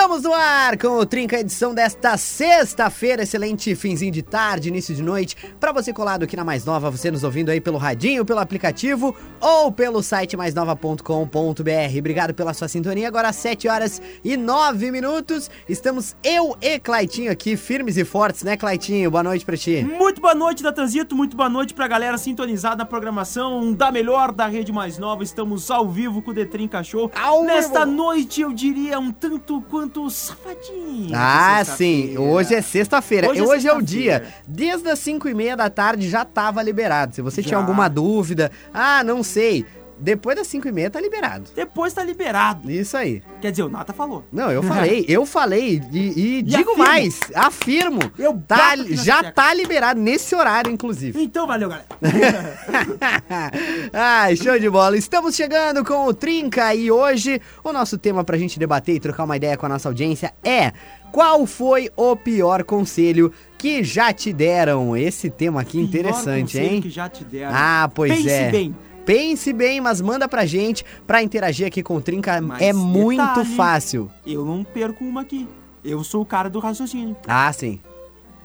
Estamos no ar com o Trinca edição desta sexta-feira, excelente finzinho de tarde, início de noite. Para você colado aqui na Mais Nova, você nos ouvindo aí pelo radinho, pelo aplicativo ou pelo site maisnova.com.br. Obrigado pela sua sintonia. Agora às 7 horas e 9 minutos, estamos eu e Claitinho aqui, firmes e fortes, né, Claitinho? Boa noite pra ti. Muito boa noite, Natanzito. Muito boa noite pra galera sintonizada na programação da melhor da rede mais nova. Estamos ao vivo com o Detrim Cachorro. Ao Nesta vivo. noite, eu diria um tanto quanto safadinho. Ah, sim. Hoje é sexta-feira. Hoje Hoje, é é, o dia. Desde as 5 e meia da tarde já tava liberado. Se você Já. tinha alguma dúvida, ah, não sei. Depois das 5 e meia tá liberado. Depois tá liberado. Isso aí. Quer dizer, o Nata falou. Não, eu falei, eu falei e, e digo afirmo. mais, afirmo. Eu tá, já tá liberado nesse horário, inclusive. Então valeu, galera. Ai, show de bola. Estamos chegando com o Trinca e hoje o nosso tema pra gente debater e trocar uma ideia com a nossa audiência é qual foi o pior conselho que já te deram? Esse tema aqui interessante, Pior conselho hein? que já te deram. Ah, pois Pense é. bem. Pense bem, mas manda pra gente pra interagir aqui com o Trinca. Mas é muito detalhe. fácil. Eu não perco uma aqui. Eu sou o cara do raciocínio. Ah, sim.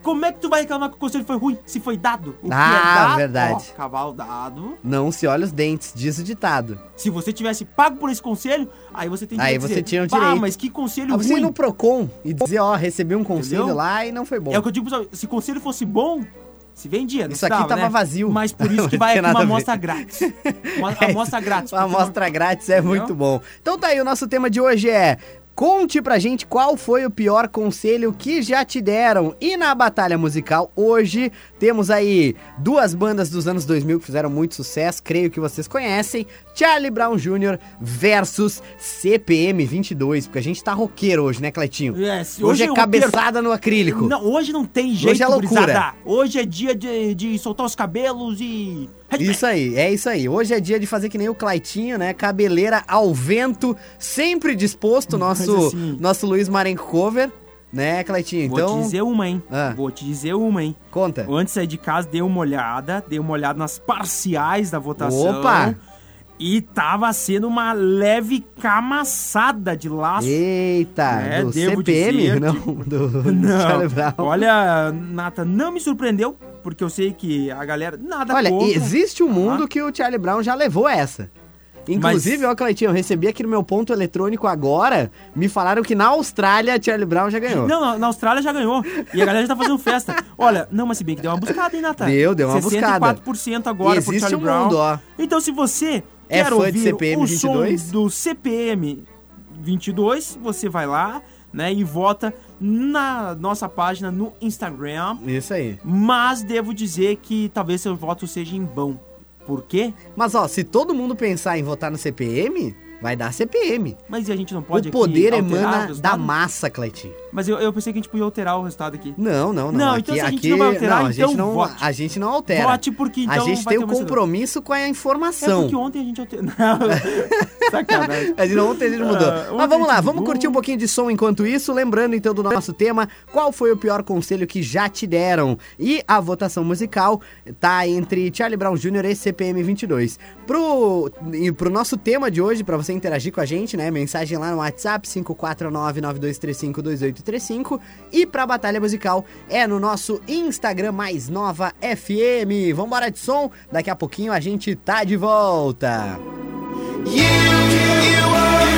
Como é que tu vai reclamar que o conselho foi ruim se foi dado? O que Ah, é dado, verdade. ó, cavalo dado. Não se olha os dentes, diz o ditado. Se você tivesse pago por esse conselho, aí você tem que Aí dizer, você tinha o "Pá, direito." mas que conselho Ah, você ir ruim. no Procon e dizer, ó, recebi um conselho Entendeu? lá e não foi bom. É o que eu digo, pessoal, se conselho fosse bom, se vendia, não Isso aqui tava né? vazio. Mas por isso que vai aqui nada uma amostra grátis. Uma É amostra grátis. Uma amostra grátis é muito bom. Então tá aí, o nosso tema de hoje é. Conte pra gente qual foi o pior conselho que já te deram. E na batalha musical, hoje temos aí duas bandas dos anos 2000 que fizeram muito sucesso, creio que vocês conhecem: Charlie Brown Jr. versus CPM 22. Porque a gente tá roqueiro hoje, né, Cleitinho? É, se Hoje, é cabeçada no acrílico. Não, hoje não tem jeito, Hoje é loucura. gurizada. Hoje é dia de, de soltar os cabelos e... Isso aí, é isso aí. Hoje é dia de fazer que nem o Claitinho, né? Cabeleira ao vento, sempre disposto, nosso, assim- nosso Luiz Marenco Cover, né, Claitinho? Vou Então, te dizer uma, hein? Ah. Vou te dizer uma, hein? conta. Antes de sair de casa, dei uma olhada, dei uma olhada nas parciais da votação. Opa! E tava sendo uma leve camaçada de laço. Eita, É, do devo CPM? dizer não, do, do Não, olha, Nata, não me surpreendeu, porque eu sei que a galera, nada Olha, contra. existe um mundo Ah. que o Charlie Brown já levou essa. Inclusive, Mas- ó, Cleitinho, eu recebi aqui no meu ponto eletrônico agora, me falaram que na Austrália Charlie Brown já ganhou. Não, na- Austrália já ganhou. E a galera já tá fazendo festa. Olha, não, mas se bem que deu uma buscada, hein, Nata? Deu, deu uma 64% agora por Existe Charlie um Brown. mundo, ó. Então, se você É quer fã de ouvir CPM o 22? som do CPM 22, você vai lá, né, e vota na nossa página no Instagram. Isso aí. Mas devo dizer que talvez seu voto seja em vão. Por quê? Mas, ó, se todo mundo pensar em votar no CPM, vai dar CPM. Mas a gente não pode o poder emana da massa, Cleitinho. Mas eu, eu pensei que a gente podia alterar o resultado aqui. Não, não, não. Não, aqui, então se a gente aqui, não vai alterar, não, a então gente não, vote. a gente não altera. Vote porque então a gente tem um compromisso com a É informação. porque ontem a gente alterou. Não, sacanagem. Gente não ontem a gente mudou. Ah, Mas vamos lá, vamos mudou. curtir um pouquinho de som enquanto isso. Lembrando então do nosso tema, qual foi o pior conselho que já te deram? E a votação musical tá entre Charlie Brown Jr. e CPM 22. Pro, pro nosso tema de hoje, pra você interagir com a gente, né? Mensagem lá no WhatsApp 54992352835 e pra batalha musical é no nosso Instagram mais nova FM. Vambora de som, daqui a pouquinho a gente tá de volta. In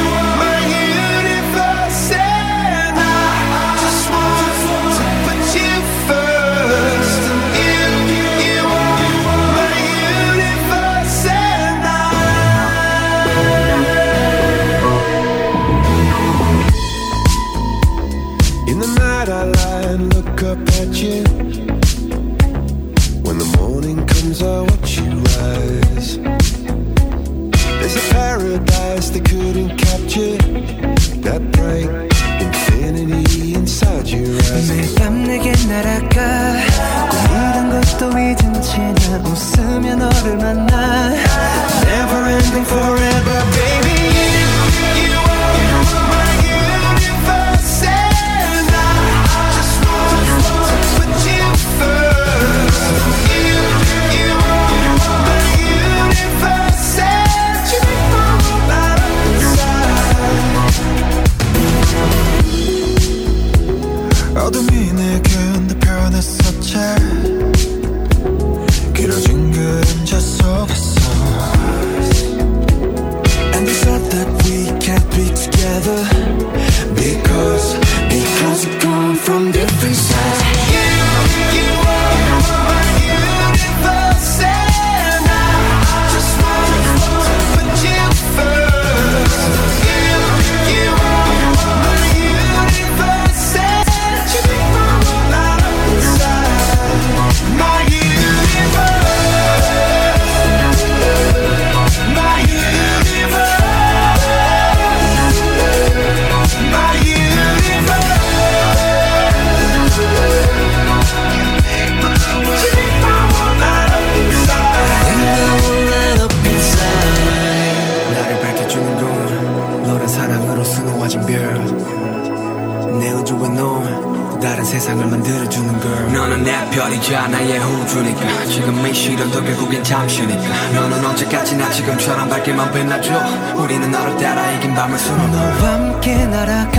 빛나줘. 우리는 너를 따라 이긴 밤을 수놓 너와 함께 날아가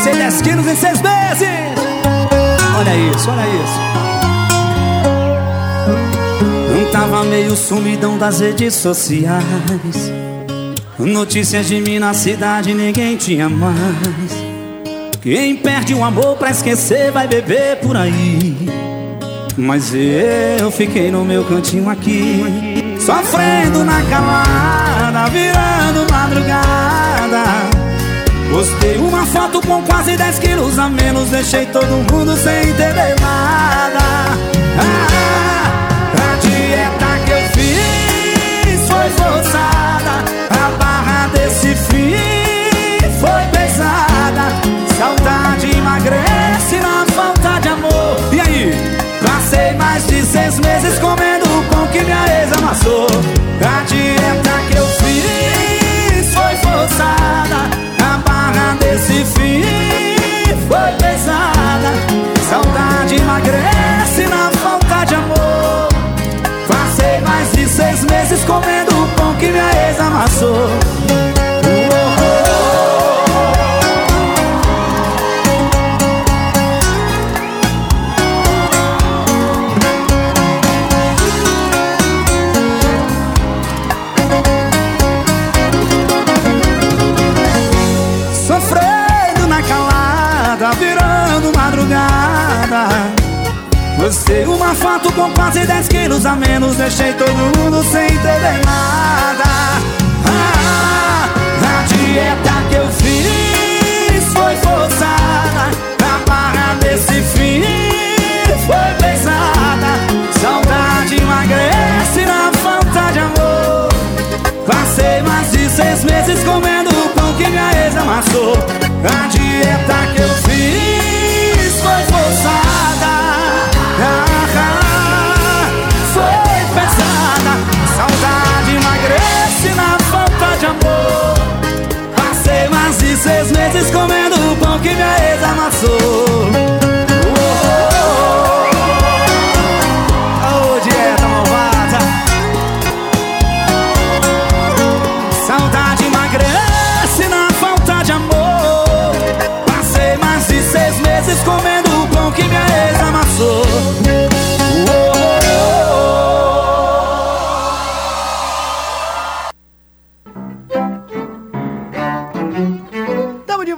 emagrecer 10 quilos em 6 meses. Olha isso, olha isso. Não tava meio sumidão das redes sociais. Notícias de mim na cidade ninguém tinha mais. Quem perde o amor pra esquecer vai beber por aí. Mas eu fiquei no meu cantinho aqui, sofrendo na calada, virando madrugada. Postei uma foto com quase 10 quilos a menos Deixei todo mundo sem entender nada. Ah, A dieta que eu fiz foi forçada. A barra desse fim foi pesada. Saudade emagrece na falta de amor. E aí? Passei mais de seis meses comendo o pão que minha ex amassou emagrece na falta de amor. Passei mais de seis meses comendo o pão que minha ex amassou foto com quase 10 quilos a menos Deixei todo mundo sem entender nada. Ah, A dieta que eu fiz foi forçada A barra desse fim foi pesada. Saudade emagrece na falta de amor. Passei mais de seis meses comendo o pão que minha ex amassou. A dieta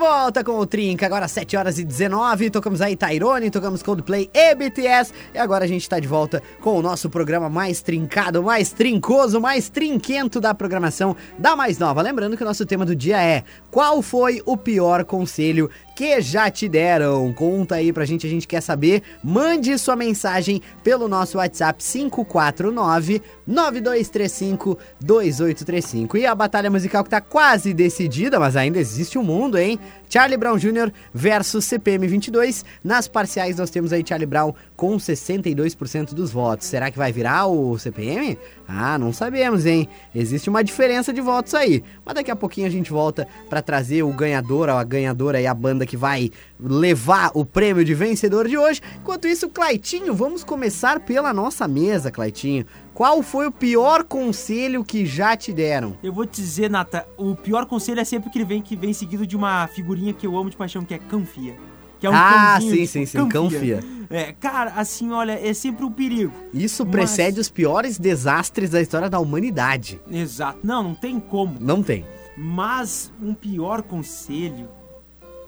volta com o Trinca, agora 7 horas e 19. Tocamos aí Tyrone, tocamos Coldplay e BTS. E agora a gente tá de volta com o nosso programa mais trincado, mais trincoso, mais trinquento da programação da Mais Nova. Lembrando que o nosso tema do dia é: Qual foi o pior conselho que já te deram? Conta aí pra gente, a gente quer saber. Mande sua mensagem pelo nosso WhatsApp 549 9235 2835. E a batalha musical que tá quase decidida, mas ainda existe um mundo, hein? Charlie Brown Jr. versus CPM 22. Nas parciais nós temos aí Charlie Brown com 62% dos votos. Será que vai virar o CPM? Ah, não sabemos, hein? Existe uma diferença de votos aí. Mas daqui a pouquinho a gente volta pra trazer o ganhador, a ganhadora e a banda que vai levar o prêmio de vencedor de hoje. Enquanto isso, Claitinho, vamos começar pela nossa mesa, Claitinho. Qual foi o pior conselho que já te deram? Eu vou te dizer, Nata, o pior conselho é sempre que ele vem, que vem seguido de uma figurinha que eu amo de paixão, que é confia. Que é um Ah, cãozinho, sim, sim, sim, confia. É, cara, assim, olha, é sempre um perigo. Isso Mas- precede os piores desastres da história da humanidade. Exato. Não, não tem como. Não tem. Mas um pior conselho,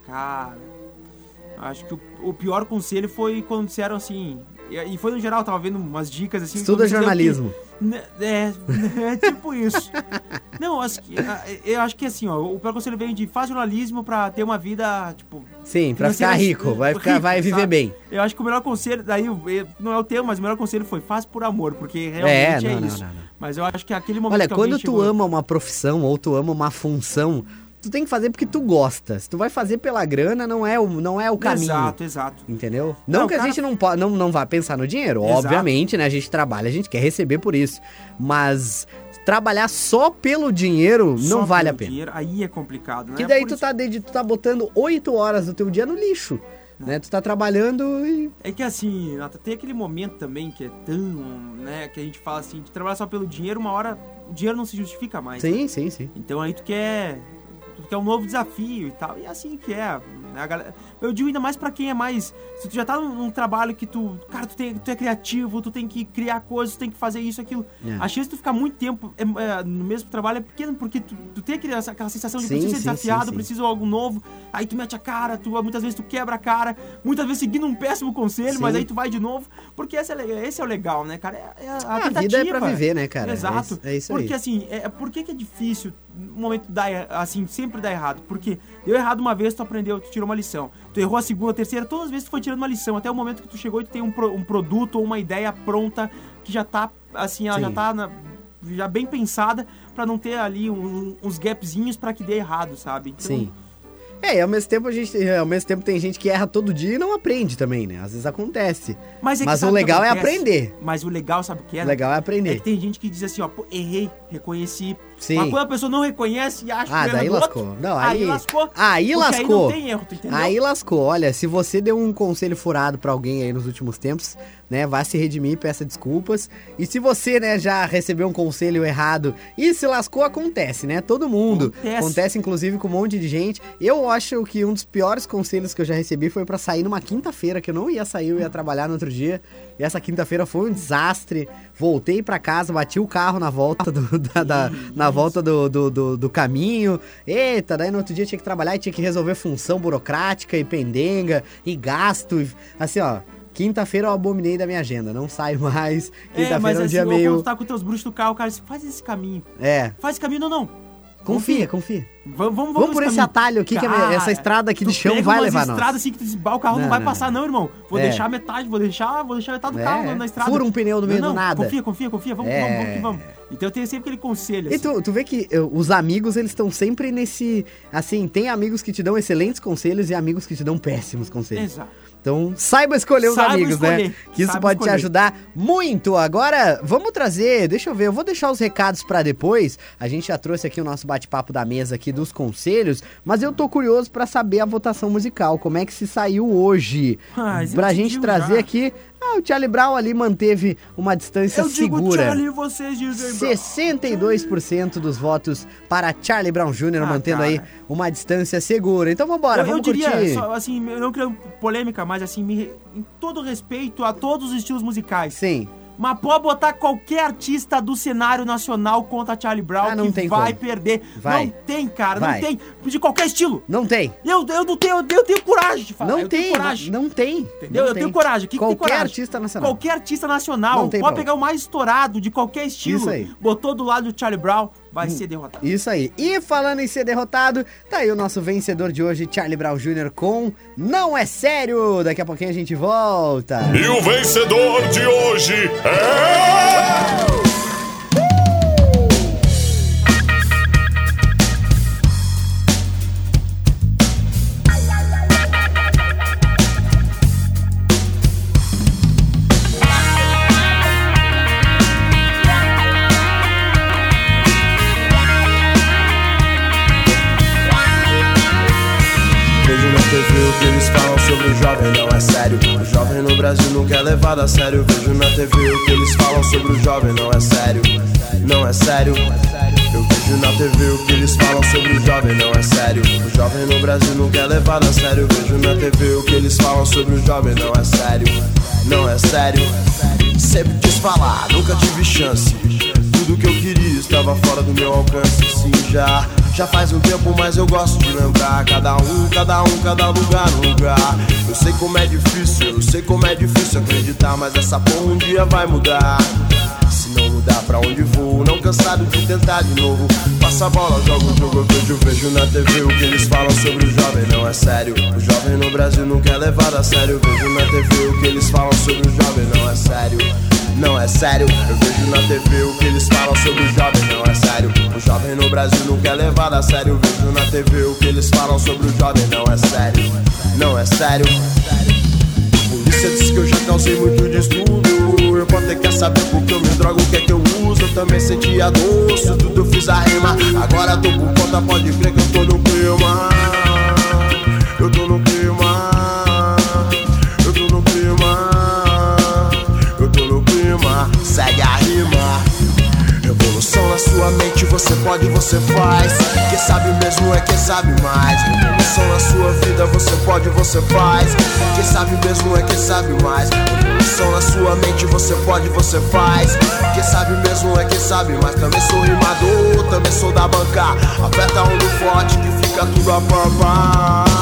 cara. Acho que o, o pior conselho foi quando disseram assim. E, e foi no geral, eu tava vendo umas dicas assim. Estuda jornalismo. que- né, é, é tipo isso. Não, acho que, eu acho que assim, ó, o pior conselho veio de faz jornalismo pra ter uma vida, tipo. Sim, pra ficar rico, vai, ficar, vai viver sabe? bem. Eu acho que o melhor conselho, daí não é o tema, mas o melhor conselho foi faz por amor, porque realmente É, é, não, não, isso. não, não. Mas eu acho que aquele momento Olha, quando tu chegou- ama uma profissão ou tu ama uma função, tu tem que fazer porque tu gosta. Se tu vai fazer pela grana, não é o, não é o caminho. Exato, exato. Entendeu? Não, Não, que a cara- gente não, não, não vá pensar no dinheiro, Exato. obviamente, né? A gente trabalha, a gente quer receber por isso. Mas trabalhar só pelo dinheiro Só não vale a pena. dinheiro, aí é complicado, né? Que daí Por tu isso- tá, tu tá botando 8 horas do teu dia no lixo. Né? Tu tá trabalhando e. É que assim, tem aquele momento também que é tão, né, que a gente fala assim, de trabalhar só pelo dinheiro, uma hora o dinheiro não se justifica mais. né? Sim, sim, sim. Então aí tu quer, tu quer um novo desafio e tal, e é assim que é. Né, a galera- eu digo ainda mais pra quem é mais, se tu já tá num, num trabalho que tu, cara, tu, tem, tu é criativo, tu tem que criar coisas, tu tem que fazer isso, aquilo. É. A chance de tu ficar muito tempo é, é, no mesmo trabalho é pequena, porque tu, tu tem aquele, aquela sensação de Sim, preciso ser sim, desafiado, sim, preciso de algo novo, aí tu mete a cara, tu, muitas vezes tu quebra a cara, muitas vezes seguindo um péssimo conselho, mas aí tu vai de novo, porque esse é, esse é o legal, né, cara? É, é a, A tentativa. vida é pra viver, né, cara? Exato. É, é isso porque aí. assim, é, por que, que é difícil um momento dar assim, sempre dar errado? Porque deu errado uma vez, tu aprendeu, tu tirou uma lição. Tu errou a segunda, a terceira, todas as vezes tu foi tirando uma lição, até o momento que tu chegou e tu tem um, pro- um produto ou uma ideia pronta que já tá, assim, ela já Sim. tá na- já bem pensada pra não ter ali um- uns gapzinhos pra que dê errado, sabe? Então, Sim. É, e ao mesmo tempo a gente, ao mesmo tempo tem gente que erra todo dia e não aprende também, né? Às vezes acontece. Mas, é Mas o legal é aprender. Mas o legal, sabe o que é? O legal é É aprender. que tem gente que diz assim, ó, pô, errei, reconheci. Sim. Quando a pessoa não reconhece e acha Ah, que daí lascou. outro, Não, aí, aí- lascou. aí lascou. Aí não tem erro, tu entendeu? Aí lascou. Olha, se você deu um conselho furado pra alguém aí nos últimos tempos, né, vá se redimir, peça desculpas. E se você, né, já recebeu um conselho errado e se lascou, acontece, né? Todo mundo. Acontece. inclusive com um monte de gente. Eu acho que um dos piores conselhos que eu já recebi foi pra sair numa quinta-feira, que eu não ia sair, eu ia trabalhar no outro dia. E essa quinta-feira foi um desastre. Voltei pra casa, bati o carro na volta do, da, da- na volta do, do, do, do caminho. Eita, daí no outro dia tinha que trabalhar e tinha que resolver função burocrática e pendenga e gasto. e- Assim, ó. Quinta-feira eu abominei da minha agenda, não saio mais. É, Quinta-feira mas é um assim, dia quando meio. tu tá com teus bruxos do carro, o cara diz, faz esse caminho. É, Faz esse caminho, não, não. Confia, confia. Vamos, vamos, Vamos por esse caminho. atalho aqui, que é- essa estrada aqui de chão vai levar nós. estradas assim que tu diz, "Bah, o carro não, Não, vai não, passar não. não, irmão. Vou É. deixar metade, vou deixar, vou deixar metade do É, carro na, na estrada. fura um pneu no meio do nada. Confia, confia, confia, vamos, É. vamos, vamos, que vamos. Então eu tenho sempre aquele conselho, E assim. tu, tu vê que eh, os amigos, eles estão sempre nesse. Assim, tem amigos que te dão excelentes conselhos e amigos que te dão péssimos conselhos. Exato. Então, saiba escolher os Saiba amigos, né? escolher, Que isso saiba pode te escolher. ajudar muito. Agora, vamos trazer, deixa eu ver, eu vou deixar os recados pra depois. A gente já trouxe aqui o nosso bate-papo da mesa aqui dos conselhos, mas eu tô curioso pra saber a votação musical, como é que se saiu hoje. Ah, pra te gente trazer já. aqui, ah, o Charlie Brown ali manteve uma distância Eu digo segura. Charlie, vocês dizem Brown. 62% dos votos para Charlie Brown Jr., Ah, mantendo cara. aí uma distância segura. Então vambora, eu, eu vamos diria, curtir. só, assim, eu não quero polêmica, mas assim, me- em todo respeito a todos os estilos musicais. Sim. Mas pode botar qualquer artista do cenário nacional contra Charlie Brown Ah, não que tem vai como. perder. Vai. Não tem, cara, Vai. não tem. De qualquer estilo. Não tem. Eu, eu não tenho, eu tenho coragem de falar. Não eu tem, coragem. não tem. Entendeu? não eu tem. tenho coragem. Que que Qualquer coragem? artista nacional. Qualquer artista nacional. Não tem Pode prova. pegar o mais estourado de qualquer estilo. Isso aí. Botou do lado do Charlie Brown, vai ser derrotado. Isso aí. E falando em ser derrotado, tá aí o nosso vencedor de hoje, Charlie Brown Jr. com Não é Sério. Daqui a pouquinho a gente volta. E o vencedor de hoje é. O que eles falam sobre o jovem, não é sério. O jovem no Brasil nunca é levado a sério. Vejo na TV o que eles falam sobre o jovem, não é sério. Não é sério. Eu vejo na TV o que eles falam sobre o jovem, não é sério. O jovem no Brasil nunca é levado a sério. Vejo na TV o que eles falam sobre o jovem, não é sério. não é sério. Sempre quis falar, nunca tive chance. Tudo que eu queria estava fora do meu alcance. Sim, já, já faz um tempo, mas eu gosto de lembrar. Cada um, cada um, cada lugar, lugar. Eu sei como é difícil, eu sei como é difícil acreditar, mas essa porra um dia vai mudar. Se não mudar pra onde vou, não cansado de tentar de novo. Passa a bola, jogo jogo, eu vejo, vejo na TV o que eles falam sobre o jovem, não é sério. O jovem no Brasil nunca é levado a sério. Vejo na TV o que eles falam sobre o jovem, não é sério. Não é sério, eu vejo na TV o que eles falam sobre o jovem, não é sério. O jovem no Brasil nunca é levado a sério. Vejo na TV o que eles falam sobre o jovem, não é sério. Não é sério. Polícia diz que eu já causei muito distúrbio. Eu posso ter que saber porque eu me drogo, o que é que eu uso. Eu também sentia doce, tudo eu fiz a rima. Agora tô por conta, pode crer que eu tô no clima. Eu tô no sua mente, você pode, você faz. Quem sabe mesmo é quem sabe mais. Revolução na sua vida, você pode, você faz. Quem sabe mesmo é quem sabe mais. Revolução na sua mente, você pode, você faz. Quem sabe mesmo é quem sabe mais. Também sou rimador, também sou da banca. Aperta um no forte que fica tudo a pampa.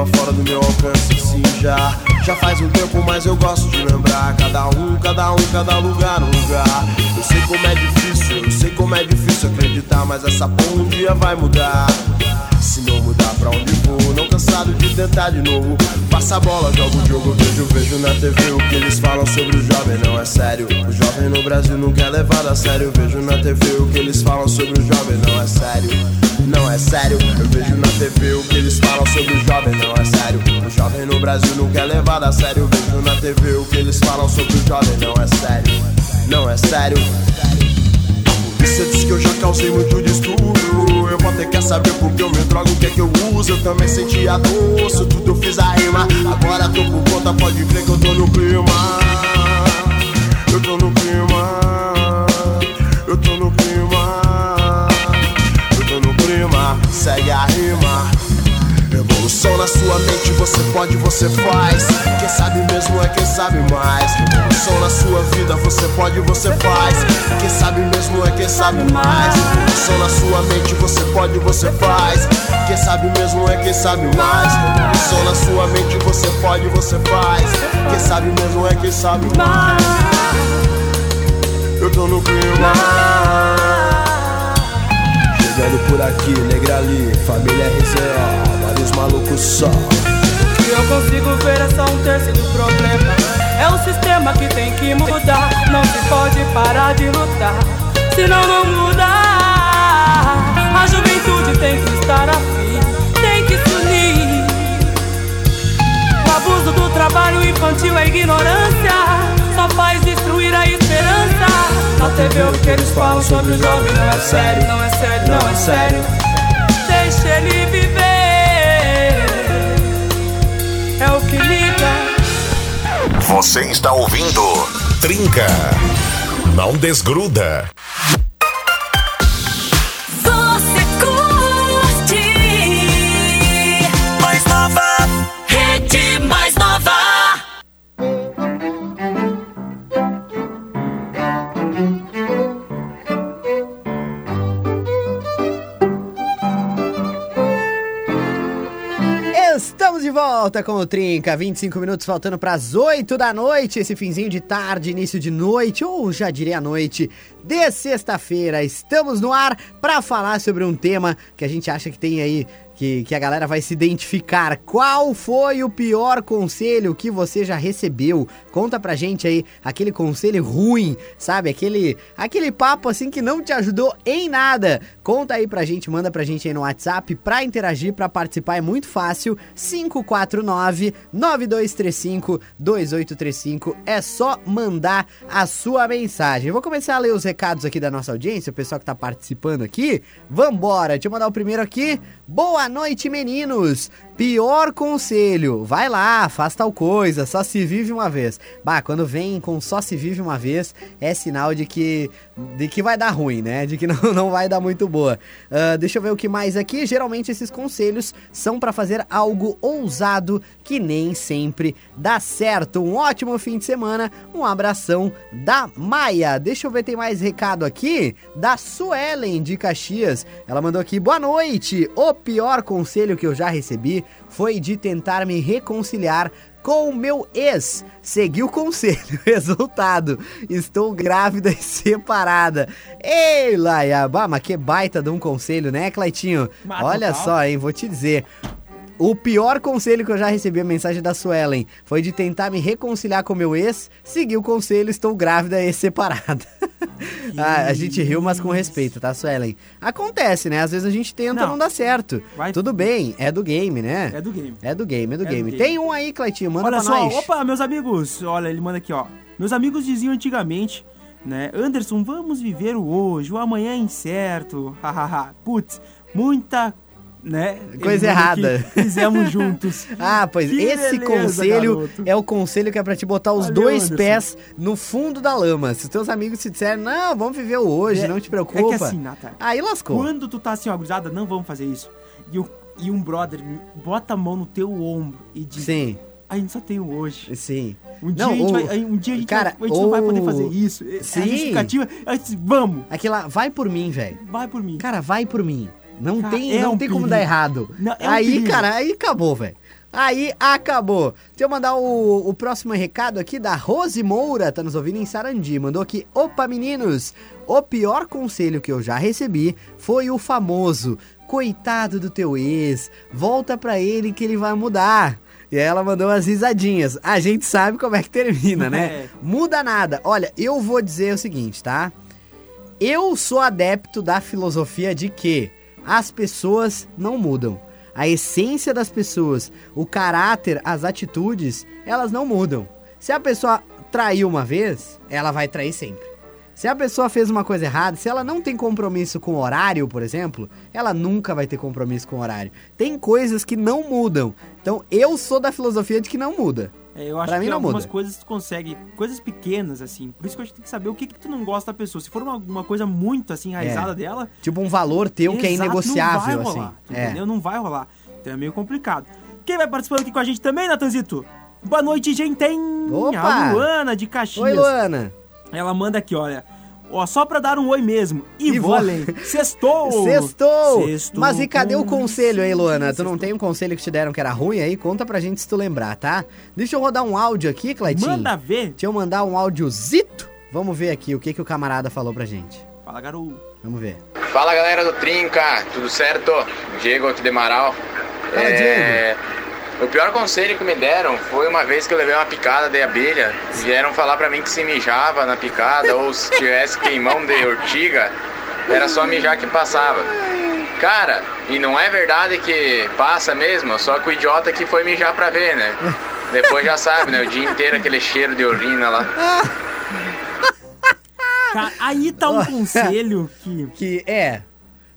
Estava fora do meu alcance. Sim, já, já faz um tempo, mas eu gosto de lembrar. Cada um, cada um, cada lugar, um lugar. Eu sei como é difícil, eu sei como é difícil acreditar, mas essa porra um dia vai mudar. Pra onde vou, não cansado de tentar de novo. Passa a bola, jogo o jogo, vejo, vejo na TV o que eles falam sobre o jovem, não é sério. O jovem no Brasil nunca é levado a sério. Vejo na TV o que eles falam sobre o jovem, não é sério. Não é sério, eu vejo na TV o que eles falam sobre o jovem, não é sério. O jovem no Brasil nunca é levado a sério. Vejo na TV o que eles falam sobre o jovem, não é sério. Não é sério. Polícia diz que eu já causei muito distúrbio. Eu vou ter que saber porque eu me drogo, o que é que eu uso. Eu também sentia doce, tudo eu fiz a rima. Agora tô por conta, pode crer que eu tô no clima. Eu tô no clima. Eu tô no clima. Eu tô no clima. Segue a rima. Revolução na sua mente, você pode, você faz. Quem sabe mesmo é quem sabe mais. Revolução na sua vida, você pode, você faz. Quem sabe mesmo é quem sabe mais. Revolução na sua mente, você pode, você faz. Quem sabe mesmo é quem sabe mais. Revolução na sua mente, você pode, você faz. Quem sabe mesmo é quem sabe mais. Eu tô no clima. Chegando por aqui, negra ali, família RZO, vários malucos só. Eu consigo ver é só um terço do problema. É o sistema que tem que mudar. Não se pode parar de lutar, senão não muda. A juventude tem que estar afim, tem que se unir. O abuso do trabalho infantil é ignorância. Só faz destruir a esperança. Na TV o que eles falam sobre o jovem não é sério, não é sério, não é sério. Deixa ele Você está ouvindo Trinca. Não desgruda. Volta com o Trinca, 25 minutos faltando para as 8 da noite, esse finzinho de tarde, início de noite, ou já diria noite, de sexta-feira. Estamos no ar para falar sobre um tema que a gente acha que tem aí, que, que a galera vai se identificar. Qual foi o pior conselho que você já recebeu? Conta pra gente aí aquele conselho ruim, sabe? Aquele, aquele papo assim que não te ajudou em nada. Conta aí pra gente, manda pra gente aí no WhatsApp pra interagir, pra participar é muito fácil. 549 9235 2835 é só mandar a sua mensagem. Vou começar a ler os recados aqui da nossa audiência, o pessoal que tá participando aqui. Vambora, deixa eu mandar o primeiro aqui. Boa noite, meninos. Pior conselho, vai lá, faz tal coisa, só se vive uma vez. Bah, quando vem com só se vive uma vez, é sinal de que de que vai dar ruim, né? De que não, não vai dar muito boa. Ah, deixa eu ver o que mais aqui. Geralmente esses conselhos são pra fazer algo ousado que nem sempre dá certo. Um ótimo fim de semana, um abração da Maia. Deixa eu ver, tem mais recado aqui da Suelen de Caxias. Ela mandou aqui: boa noite. O pior conselho que eu já recebi foi de tentar me reconciliar com o meu ex. Segui o conselho. Resultado: estou grávida e separada. Ei, Laia, bah, mas que baita de um conselho, né, Claitinho? Mas Olha total. só, hein, vou te dizer. O pior conselho que eu já recebi a mensagem da Suelen foi de tentar me reconciliar com meu ex, seguir o conselho, estou grávida e separada. Ah, a gente riu, mas com respeito, tá, Suelen? Acontece, né? Às vezes a gente tenta não, Não. dá certo. Vai- Tudo bem, é do game, né? É do game. É do game, é do É do game. game. Tem um aí, Cleitinho, manda Olha pra só, nós. opa, meus amigos, olha, ele manda aqui, ó. Meus amigos diziam antigamente, né? Anderson, vamos viver o hoje, o amanhã é incerto. Hahaha. Putz, muita, né? Coisa errada. Fizemos juntos. Ah, pois Que esse beleza, conselho garoto. é o conselho que é pra te botar os Valeu, dois Anderson. pés no fundo da lama. Se os teus amigos te disserem, não, vamos viver hoje, É- não te É preocupa. que assim, Nata, Aí lascou. quando tu tá assim, ó, gurizada, não vamos fazer isso. E, e um brother bota a mão no teu ombro e diz, Sim, a gente só tem o hoje. sim. Um dia, Não, a, gente o- vai, um dia a gente, cara, a gente não vai poder fazer isso. Sim. A justificativa, a gente, vamos, Aquela, vai por mim, velho. vai por mim. Cara, vai por mim. Não Cara, tem, é não um tem como dar errado. Não, é um aí, perigo. cara, aí acabou, velho. Aí acabou. Deixa eu mandar o, o próximo recado aqui da Rose Moura, tá nos ouvindo em Sarandi. Mandou aqui: Opa, meninos! O pior conselho que eu já recebi foi o famoso: Coitado do teu ex, volta pra ele que ele vai mudar. E aí ela mandou umas risadinhas. A gente sabe como é que termina, né? É. Muda nada. Olha, eu vou dizer o seguinte, tá? Eu sou adepto da filosofia de que as pessoas não mudam. A essência das pessoas, o caráter, as atitudes, elas não mudam. Se a pessoa traiu uma vez, ela vai trair sempre. Se a pessoa fez uma coisa errada, se ela não tem compromisso com horário, por exemplo, ela nunca vai ter compromisso com horário. Tem coisas que não mudam. Então eu sou da filosofia de que não muda. É, eu acho Pra mim que não algumas muda. coisas tu consegue, coisas pequenas, assim. Por isso que a gente tem que saber o que, que tu não gosta da pessoa. Se for uma, uma coisa muito, assim, enraizada É. dela... Tipo um valor teu que é exato, inegociável, não vai assim. rolar, tu É. Entendeu? Não vai rolar. Então é meio complicado. Quem vai participando aqui com a gente também, Natanzito? Boa noite, gente. Tem Opa! a Luana de Caxias. Oi, Luana. Ela manda aqui, olha. Ó, só pra dar um oi mesmo. E, E vou além. Sextou! Sextou! Sextou Mas e cadê o com conselho aí, Luana? Tu você. não tem um conselho que te deram que era ruim aí? Conta pra gente se tu lembrar, tá? Deixa eu rodar um áudio aqui, Cleitinho. Manda ver. Deixa eu mandar um áudiozito. Vamos ver aqui o que, que o camarada falou pra gente. Fala, garoto. Vamos ver. Fala galera do Trinca, tudo certo? Diego aqui de Amaral. Fala, O pior conselho que me deram foi uma vez que eu levei uma picada de abelha. Vieram falar pra mim que se mijava na picada ou se tivesse queimão de ortiga, era só mijar que passava. Cara, e não é verdade que passa mesmo, só que o idiota que foi mijar pra ver, né? Depois já sabe, né? O dia inteiro aquele cheiro de urina lá. Cara, aí tá um conselho que. Que é.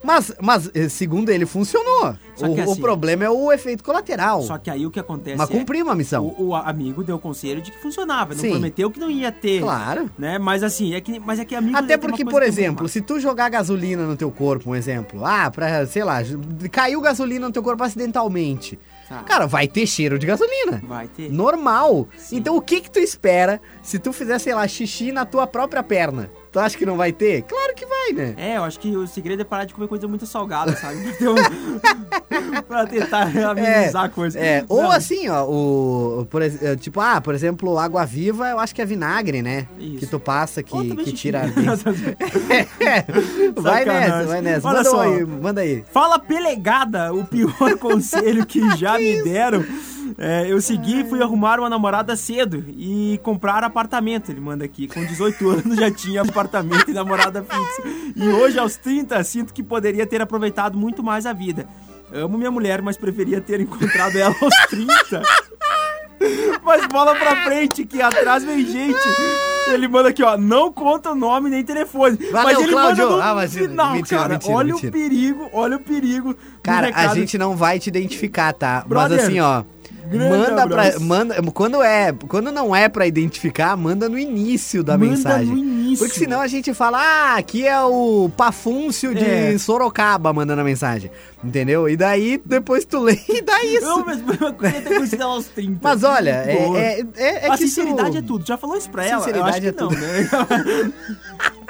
Mas, mas eh, segundo ele, funcionou. O, que o assim- problema é o efeito colateral. Só que aí o que acontece Mas é, cumpriu uma missão. O, o amigo deu conselho de que funcionava, não Sim. prometeu que não ia ter. Claro. Né? Mas assim, é que, mas é que amigo Até é porque, por é exemplo, se tu jogar gasolina no teu corpo, um exemplo, ah, pra, sei lá, caiu gasolina no teu corpo acidentalmente. Tá. Cara, vai ter cheiro de gasolina. Vai ter. Normal. Então o que que tu espera se tu fizer, sei lá, xixi na tua própria perna? Tu acha que não vai ter? Claro que vai, né? É, eu acho que o segredo é parar de comer coisa muito salgada, sabe? Um- pra tentar amenizar a coisa. É, ou Não, assim, ó, o, por eh, tipo, ah, por exemplo, água viva, eu acho que é vinagre, né? Isso. Que tu passa, que, que tira ardência. vai nessa, vai nessa. Olha Manda só. aí, manda aí. Fala pelegada, o pior conselho que já me deram. É, eu segui e fui arrumar uma namorada cedo e comprar apartamento. Ele manda aqui. Com 18 anos já tinha apartamento e namorada fixa. E hoje, aos 30, sinto que poderia ter aproveitado muito mais a vida. Amo minha mulher, mas preferia ter encontrado ela aos 30. Mas bola pra frente, que atrás vem gente. Ele manda aqui, ó, não conta o nome nem telefone. Valeu, mas ele Cláudio. manda no Ah, final, Mentira, cara. mentira, olha mentira. o perigo, olha o perigo. Cara, a gente não vai te identificar, tá? Brother, Mas assim, ó. Grande Manda pra. Manda, quando, é, quando não é pra identificar, manda no início da Manda mensagem. no início. Porque senão a gente fala, ah, aqui é o Pafúncio de É. Sorocaba mandando a mensagem. Entendeu? E daí, depois tu lê e dá isso. Não, mas eu ter conhecido aos 30. Mas olha, é, é, é, é a que sinceridade isso- é tudo. Já falou isso pra ela? Sinceridade eu é tudo. não, né?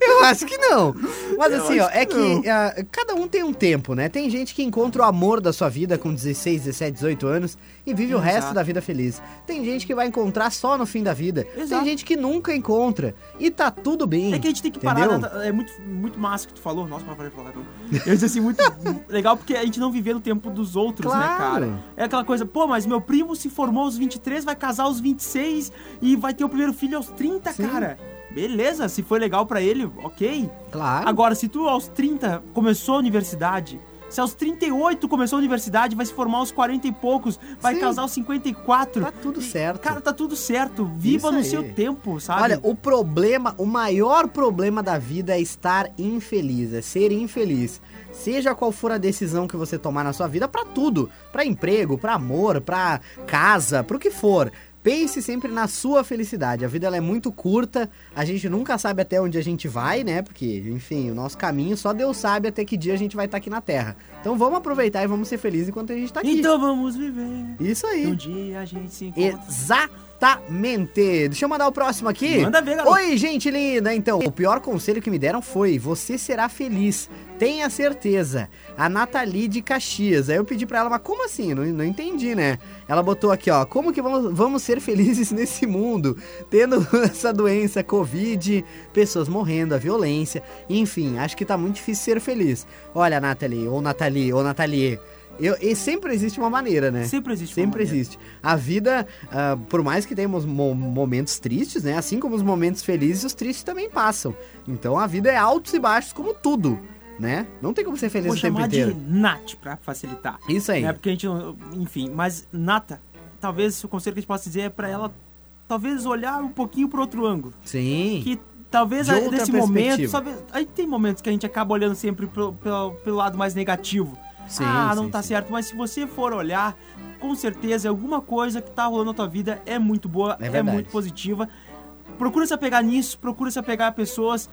Eu acho que não. Mas Eu assim, ó, é que que ah, cada um tem um tempo, né? Tem gente que encontra o amor da sua vida com 16, 17, 18 anos e vive o Exato. resto da vida feliz. Tem gente que vai encontrar só no fim da vida. Exato. Tem gente que nunca encontra. E tá tudo bem. É que a gente tem que entendeu? parar, né? é muito, muito massa que tu falou. Nossa, mas parei de falar, não. Eu disse assim, muito legal porque a gente não viver no tempo dos outros, né, Claro. cara? É aquela coisa, pô, mas meu primo se formou aos 23, vai casar aos 26 e vai ter o primeiro filho aos 30, cara. Beleza, se foi legal pra ele, ok. Claro. Agora, se tu aos 30 começou a universidade, se aos 38 começou a universidade, vai se formar aos 40 e poucos, vai Sim. casar aos 54. Tá tudo certo. Cara, tá tudo certo. Viva Isso no aí. seu tempo, sabe? Olha, o problema, o maior problema da vida é estar infeliz, é ser infeliz. Seja qual for a decisão que você tomar na sua vida, pra tudo, Pra emprego, pra amor, pra casa, pro que for. Pense sempre na sua felicidade. A vida ela é muito curta, a gente nunca sabe até onde a gente vai, né? Porque, enfim, o nosso caminho só Deus sabe até que dia a gente vai estar aqui na Terra. Então vamos aproveitar e vamos ser felizes enquanto a gente tá aqui. Então vamos viver. Isso aí. Um dia a gente se encontra. Exatamente. Deixa eu mandar o próximo aqui. Manda ver, garoto. Oi, gente linda. Então, o pior conselho que me deram foi: você será feliz. Tenha certeza. A Nathalie de Caxias. Aí eu pedi pra ela, mas como assim? Não, não entendi, né? Ela botou aqui, ó. Como que vamos, vamos ser felizes nesse mundo? Tendo essa doença, Covid, pessoas morrendo, a violência. Enfim, acho que tá muito difícil ser feliz. Olha, Nathalie, ou Nathalie, ou Nathalie. Eu, e sempre existe uma maneira, né? Sempre existe uma Sempre existe. A vida, ah, por mais que tenhamos mo- momentos tristes, né? Assim como os momentos felizes, os tristes também passam. Então a vida é altos e baixos, como tudo, né? Não tem como ser feliz Vou o tempo chamar de inteiro. Nat pra facilitar. Isso aí. Né? Porque a gente, enfim, mas Nata, talvez o conselho que a gente possa dizer é pra ela, talvez olhar um pouquinho pro outro ângulo. Sim. Que talvez nesse momento, sabe, aí tem momentos que a gente acaba olhando sempre pro- pelo, pelo lado mais negativo. Sim, ah, não sim, tá sim. certo, mas se você for olhar, com certeza alguma coisa que tá rolando na tua vida é muito boa, É é, muito positiva. Procura se apegar nisso, procura se apegar a pessoas.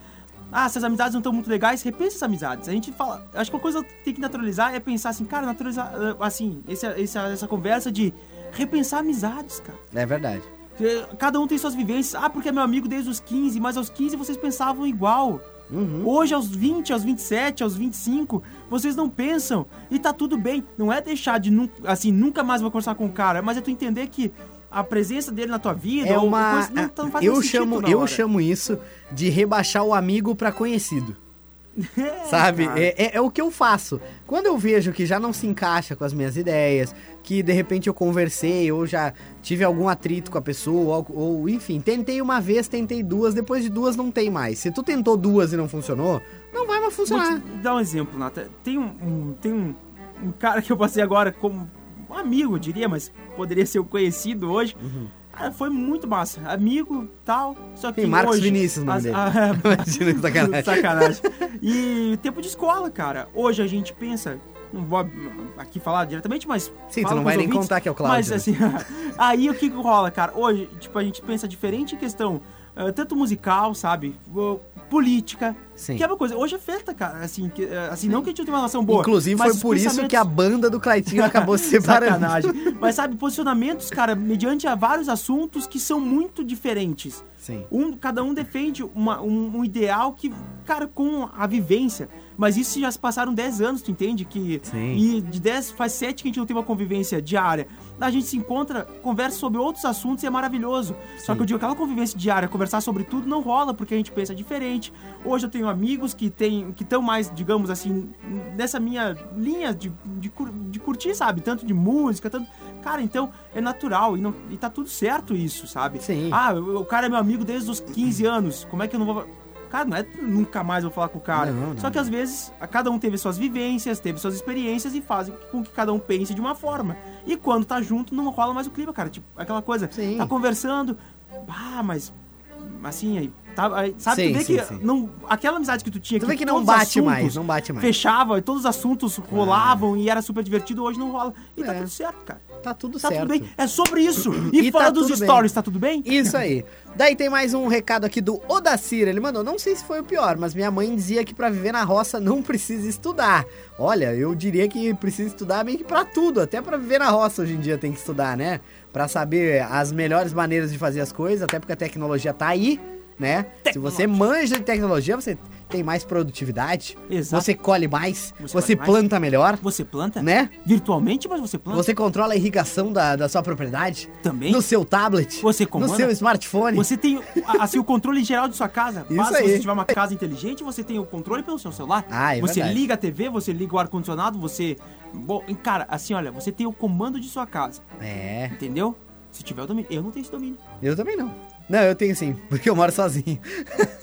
Ah, essas amizades não estão muito legais, repensa essas amizades. A gente fala, acho que uma coisa que tem que naturalizar é pensar assim, cara, naturalizar, ah, assim, esse, esse, essa conversa de repensar amizades, cara. É verdade. Cada um tem suas vivências. Ah, porque é meu amigo desde os 15, mas aos 15 vocês pensavam igual. Uhum. Hoje, aos 20, aos 27, aos 25, vocês não pensam. E tá tudo bem. Não é deixar de, assim, nunca mais vou conversar com o cara, mas é tu entender que a presença dele na tua vida... É uma. coisa não, não faz eu chamo, eu hora. chamo isso de rebaixar o amigo pra conhecido. Sabe? É, é- é o que eu faço. Quando eu vejo que já não se encaixa com as minhas ideias, que de repente eu conversei ou já tive algum atrito com a pessoa, ou, ou, enfim, tentei uma vez, tentei duas, depois de duas não tem mais. Se tu tentou duas e não funcionou, não vai mais Vou funcionar. te dar um exemplo, Nata. Tem um, um- tem um, um cara que eu passei agora como um amigo, eu diria, mas poderia ser um conhecido hoje. Cara, foi muito massa. Amigo, tal. Só que Tem Marcos hoje, Vinícius o nome dele. a- Imagina que sacanagem. sacanagem. E tempo de escola, cara. Hoje a gente pensa. Não vou aqui falar diretamente, mas. Sim, tu não vai nem ouvintes. contar que é o Cláudio, Mas né? assim, aí o que, rola, cara? Hoje, tipo, a gente pensa diferente em questão. ah, tanto musical, sabe? O- Política, Sim. Que é uma coisa, hoje é festa, cara, assim, que, é, assim não que a gente não tenha uma relação boa. Inclusive, foi por isso que a banda do Claitinho acabou se separando. Mas sabe, posicionamentos, cara, mediante a vários assuntos que são muito diferentes. Sim. Um, cada um defende uma- um, um ideal que, cara, com a vivência. Mas isso já se passaram 10 anos, tu entende? Que, Sim. E de 10, faz 7 que a gente não tem uma convivência diária. A gente se encontra, conversa sobre outros assuntos e é maravilhoso. Só que eu digo, aquela convivência diária, conversar sobre tudo não rola, porque a gente pensa diferente. Hoje eu tenho amigos que tem, que estão mais, digamos assim, nessa minha linha de, de, de curtir, sabe? Tanto de música, tanto. Cara, então é natural e, não, e tá tudo certo isso, sabe? Sim. Ah, o cara é meu amigo desde os 15 anos. Como é que eu não vou. Cara, não é nunca mais vou falar com o cara. Não, não. Só que às vezes cada um teve suas vivências, teve suas experiências e fazem com que cada um pense de uma forma. E quando tá junto, não rola mais o clima, cara. Tipo, aquela coisa, Sim. tá conversando, ah, mas assim, aí, tá, sabe, Sim, tu vê sim, que sim. não, aquela amizade que tu tinha Tu vê que não bate mais, não bate mais. Fechava, e todos os assuntos rolavam e era super divertido, hoje não rola. E tá É. tudo certo, cara. Tá tudo Tá certo. tudo bem. É sobre isso. E, E fora tá dos tudo bem. stories, tá tudo bem? Isso aí. Daí tem mais um recado aqui do Odacir. Ele mandou, não sei se foi o pior, mas minha mãe dizia que pra viver na roça não precisa estudar. Olha, eu diria que precisa estudar meio que pra tudo, até pra viver na roça hoje em dia tem que estudar, né? Pra saber as melhores maneiras de fazer as coisas, até porque a tecnologia tá aí, né? Se você manja de tecnologia, você tem mais produtividade, Exato. você colhe mais, Você você, colhe mais. planta melhor, Você planta? né? Virtualmente, mas você planta. Você controla a irrigação da, da sua propriedade Também. no seu tablet, Você no comanda. seu smartphone. Você tem assim, o controle geral de sua casa. Isso Basta aí. se você tiver uma casa inteligente, você tem o controle pelo seu celular. Ah, é você verdade. liga a TV, você liga o ar-condicionado, você. Bom, cara, assim, olha, você tem o comando de sua casa. É, Entendeu? Se tiver o domínio. Eu não tenho esse domínio. eu também não. Não, eu tenho sim, porque eu moro sozinho.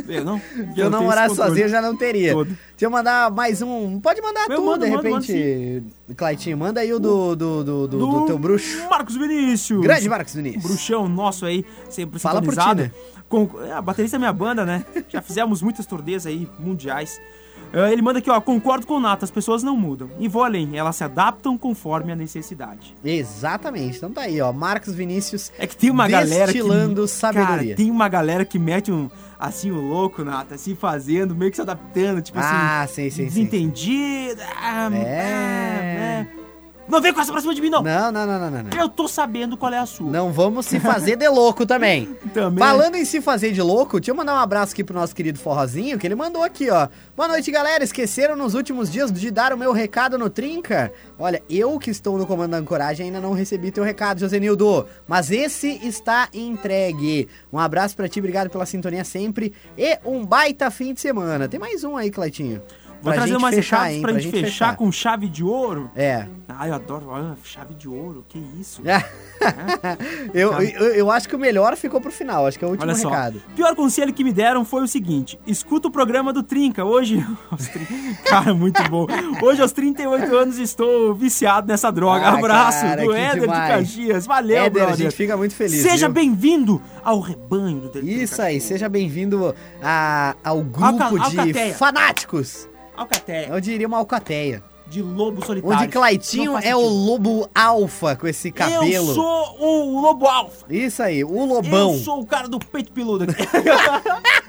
Eu não. Se eu não morasse sozinho, eu já não teria. Todo. Deixa eu mandar mais um. Pode mandar Eu tu, mando, de mando repente, Claitinho. Manda aí o do, do, do, do- do teu bruxo. Marcos Vinícius. Grande Marcos Vinícius. Bruxão nosso aí, sempre Fala por ti, né? Com, é, a baterista é minha banda, né? Já fizemos muitas turnês aí, mundiais. Ah, ele manda aqui, ó, concordo com o Nato, as pessoas não mudam. E vou além, elas se adaptam conforme a necessidade. Exatamente. Então tá aí, ó. Marcos Vinícius. É que tem uma galera que... Sabedoria. Cara, tem uma galera que mete um, assim, o louco, Nato, assim, fazendo, meio que se adaptando, tipo Ah, assim... sim, sim, sim. Desentendido. ah, É. ah, Não vem com essa pra cima de mim, não. Não, não, não, não, não. Eu tô sabendo qual é a sua. Não vamos se fazer de louco também. Também. Falando em se fazer de louco, deixa eu mandar um abraço aqui pro nosso querido Forrozinho, que ele mandou aqui, ó. Boa noite, galera. Esqueceram nos últimos dias de dar o meu recado no Trinca? Olha, eu que estou no comando da ancoragem ainda não recebi teu recado, Josenildo. Mas esse está entregue. Um abraço pra ti, obrigado pela sintonia sempre. E um baita fim de semana. Tem mais um aí, Claitinho. Vou Pra trazer umas fechar, hein, pra, pra gente gente fechar, fechar. com chave de ouro. É. Ah, eu adoro. Ah, chave de ouro, que isso. eu, eu, eu acho que o melhor ficou pro final, acho que é o último Olha só. recado. Pior conselho que me deram foi o seguinte: escuta o programa do Trinca. Hoje. Cara, muito bom. Hoje, aos 38 anos, estou viciado nessa droga. Ah, Abraço cara, do Éder de demais. Caxias. Valeu, Éder, a brother. gente fica muito feliz, Seja bem-vindo ao rebanho do Trinca. Isso aí, seja bem-vindo a- ao grupo de fanáticos. Alcateia. Eu diria uma alcateia. De lobo solitário. Onde Claitinho é o lobo alfa com esse cabelo. Eu sou o lobo alfa. Isso aí, o lobão. Eu sou o cara do peito peludo aqui.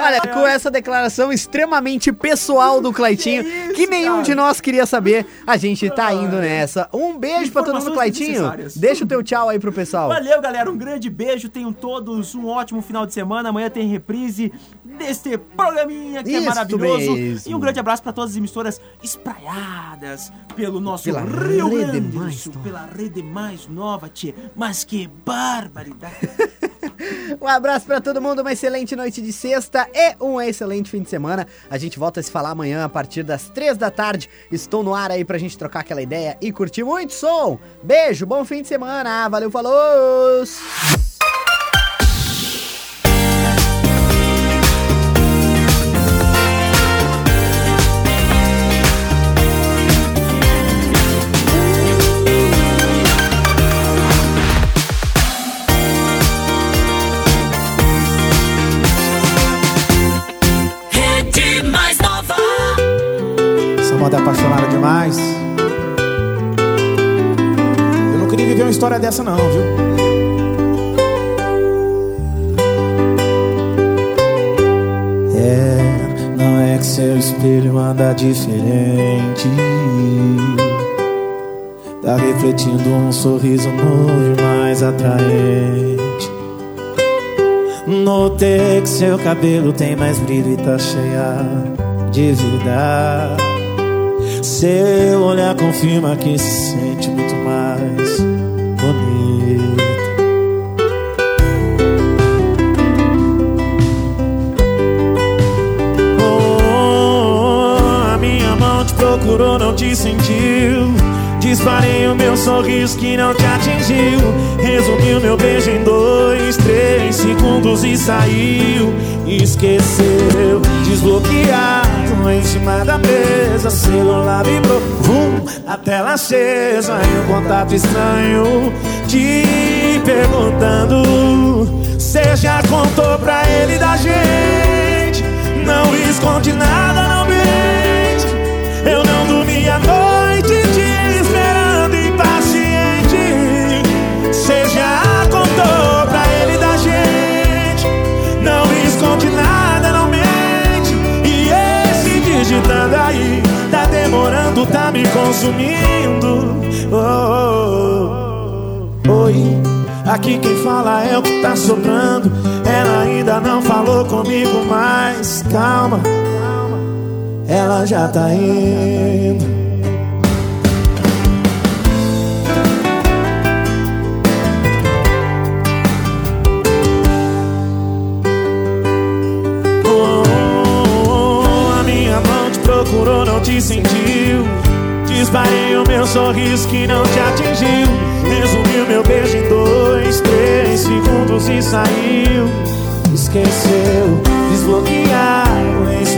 Olha, com essa declaração extremamente pessoal do Claitinho, que, nenhum de nós queria saber, a gente tá indo nessa. Um beijo pra todo mundo, Claitinho. Deixa o teu tchau aí pro pessoal. Valeu, galera. Um grande beijo. Tenham todos um ótimo final de semana. Amanhã tem reprise deste programinha que é Isso maravilhoso. mesmo. E um grande abraço para todas as emissoras espraiadas pelo nosso Pela Rio Grande do Sul. Pela rede mais nova, tia. Mas que barbaridade. Um abraço pra todo mundo, uma excelente noite de sexta e um excelente fim de semana. A gente volta a se falar amanhã a partir das três da tarde. Estou no ar aí pra gente trocar aquela ideia e curtir muito som. Beijo, bom fim de semana. Valeu, falou! História dessa, não, viu? É anda diferente. Tá refletindo um sorriso novo e mais atraente. Notei que seu cabelo tem mais brilho e tá cheia de vida. Seu olhar confirma que se procurou, não te sentiu. Disparei o meu sorriso que não te atingiu. Resumiu meu beijo em dois, três segundos e saiu. Esqueceu, desbloqueado em cima da mesa. Celular vibrou, vum, a tela acesa. E um contato estranho te perguntando. Cê já contou pra ele da gente? Não esconde nada, não dormi a noite te esperando impaciente. Cê já contou pra ele da gente. Não esconde nada, não mente. E esse digitando aí tá demorando, tá me consumindo. Oh, oh, oh. Oi. Aqui quem fala é o que tá sobrando. Ela ainda não falou comigo, mas calma, ela já tá indo. Oh, mão te procurou, não te sentiu. Disparei o meu sorriso que não te atingiu. Resumiu meu beijo em dois, três segundos e saiu. Esqueceu, cima da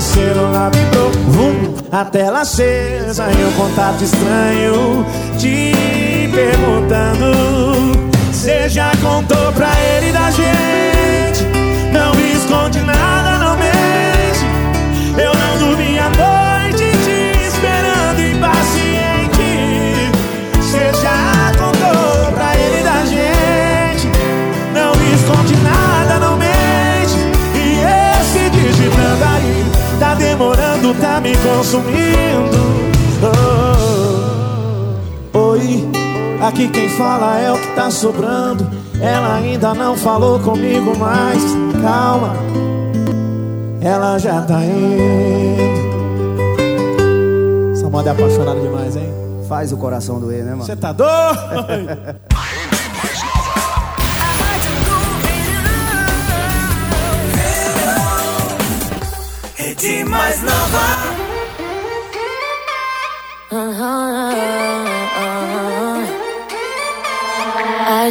Celular vibrou, vum, a tela acesa. E um contato estranho te perguntando. Cê já contou pra ele da gente? Não esconde nada, consumindo. Oh, oi, aqui quem fala é o que tá sobrando. Ela ainda não falou comigo, mas calma, ela já tá indo. Essa moda é apaixonada demais, hein? Faz o coração doer, né, mano? Você tá doido? Rede mais nova.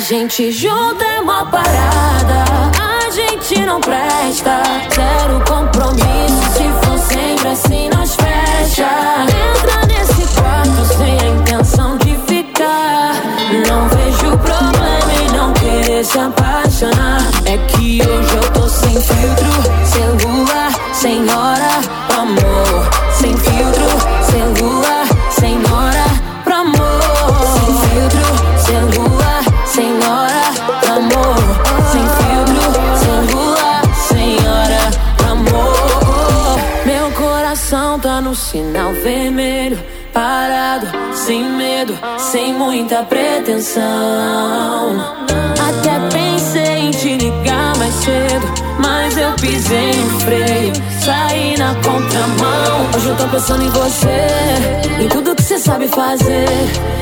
Gente junta é uma parada, a gente não presta. Zero compromisso, se for sempre assim nós fecha. Entra nesse quarto sem a intenção de ficar. Não vejo problema em não querer se apaixonar. É que hoje eu tô sem filtro, lua, sem hora sinal vermelho. Parado, sem medo, sem muita pretensão. Até pensei em te ligar mais cedo, mas eu pisei no freio, saí na contramão. Hoje eu tô pensando em você, em tudo que você sabe fazer.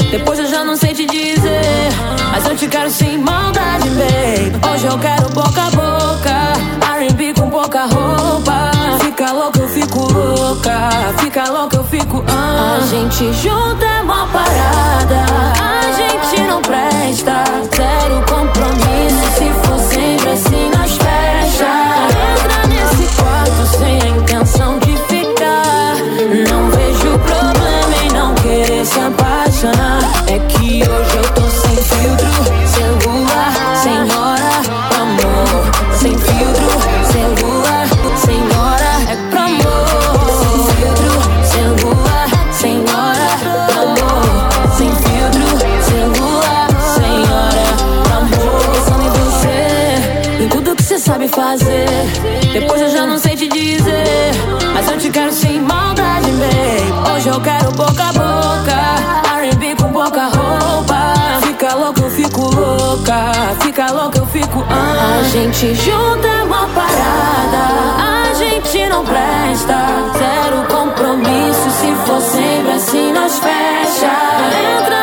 Depois eu já não sei te dizer, mas eu te quero sem maldade, babe. Hoje eu quero boca a boca, R&B com pouca roupa. Fica louca, eu fico louca, fica louca, eu fico. Ah. A gente junta é uma parada, a gente não presta. Zero compromisso, se for sempre assim nós fecha. Entra nesse quarto sem a intenção de ficar. Não vejo problema em não querer se apaixonar. Depois eu já não sei te dizer. Mas eu te quero sem maldade, babe. Hoje eu quero boca a boca. RB com pouca roupa. Fica louco, eu fico louca. Fica louco, eu fico. Ah. A gente junta é uma parada. A gente não presta. Zero compromisso. Se for sempre assim, nós fecha. Entra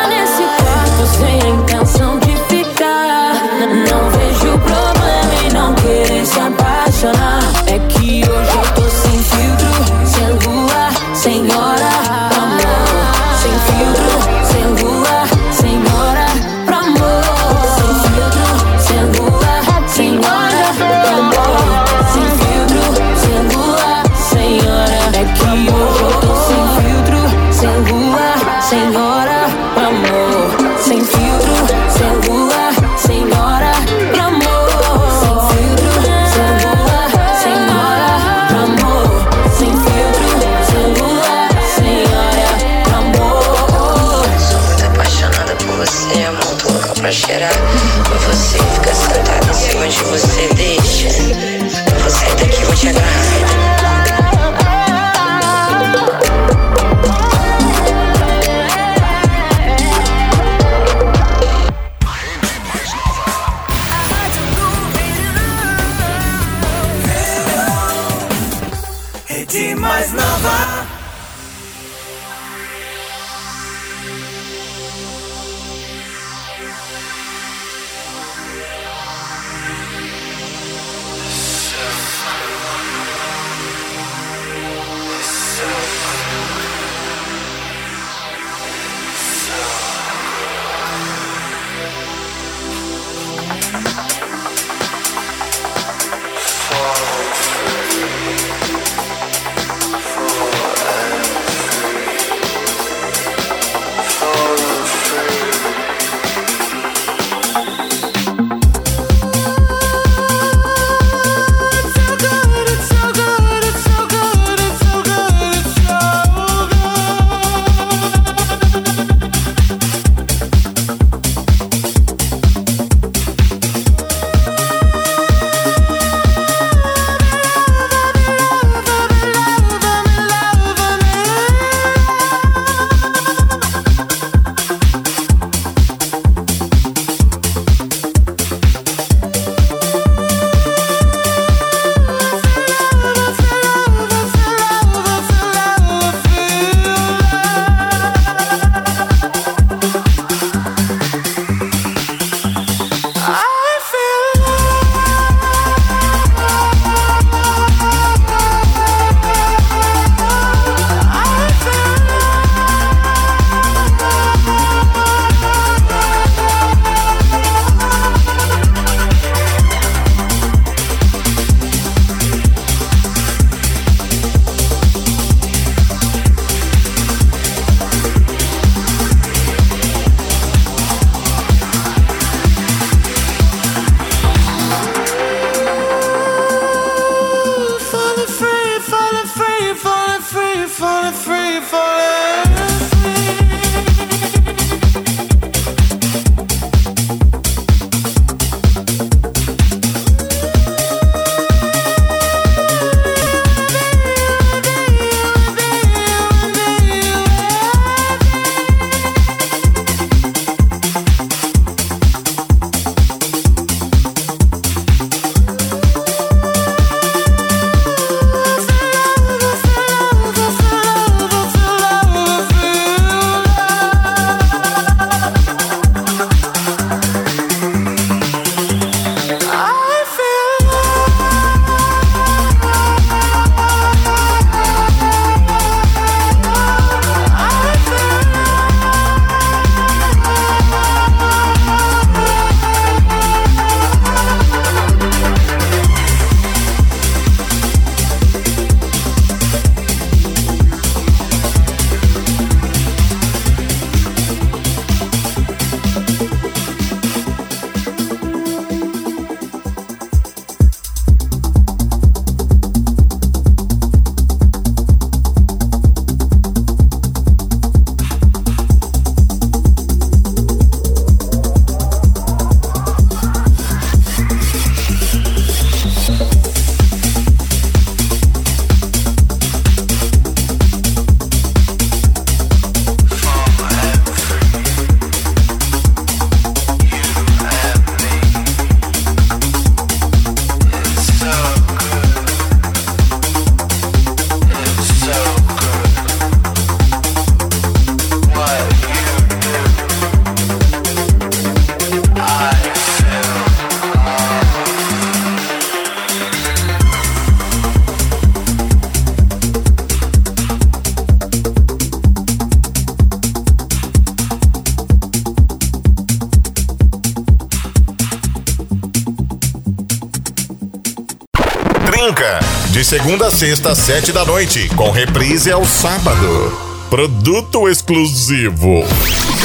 segunda a sexta, às sete da noite, com reprise ao sábado. Produto exclusivo.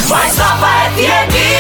FM.